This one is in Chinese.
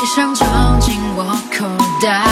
悲伤装进我口袋。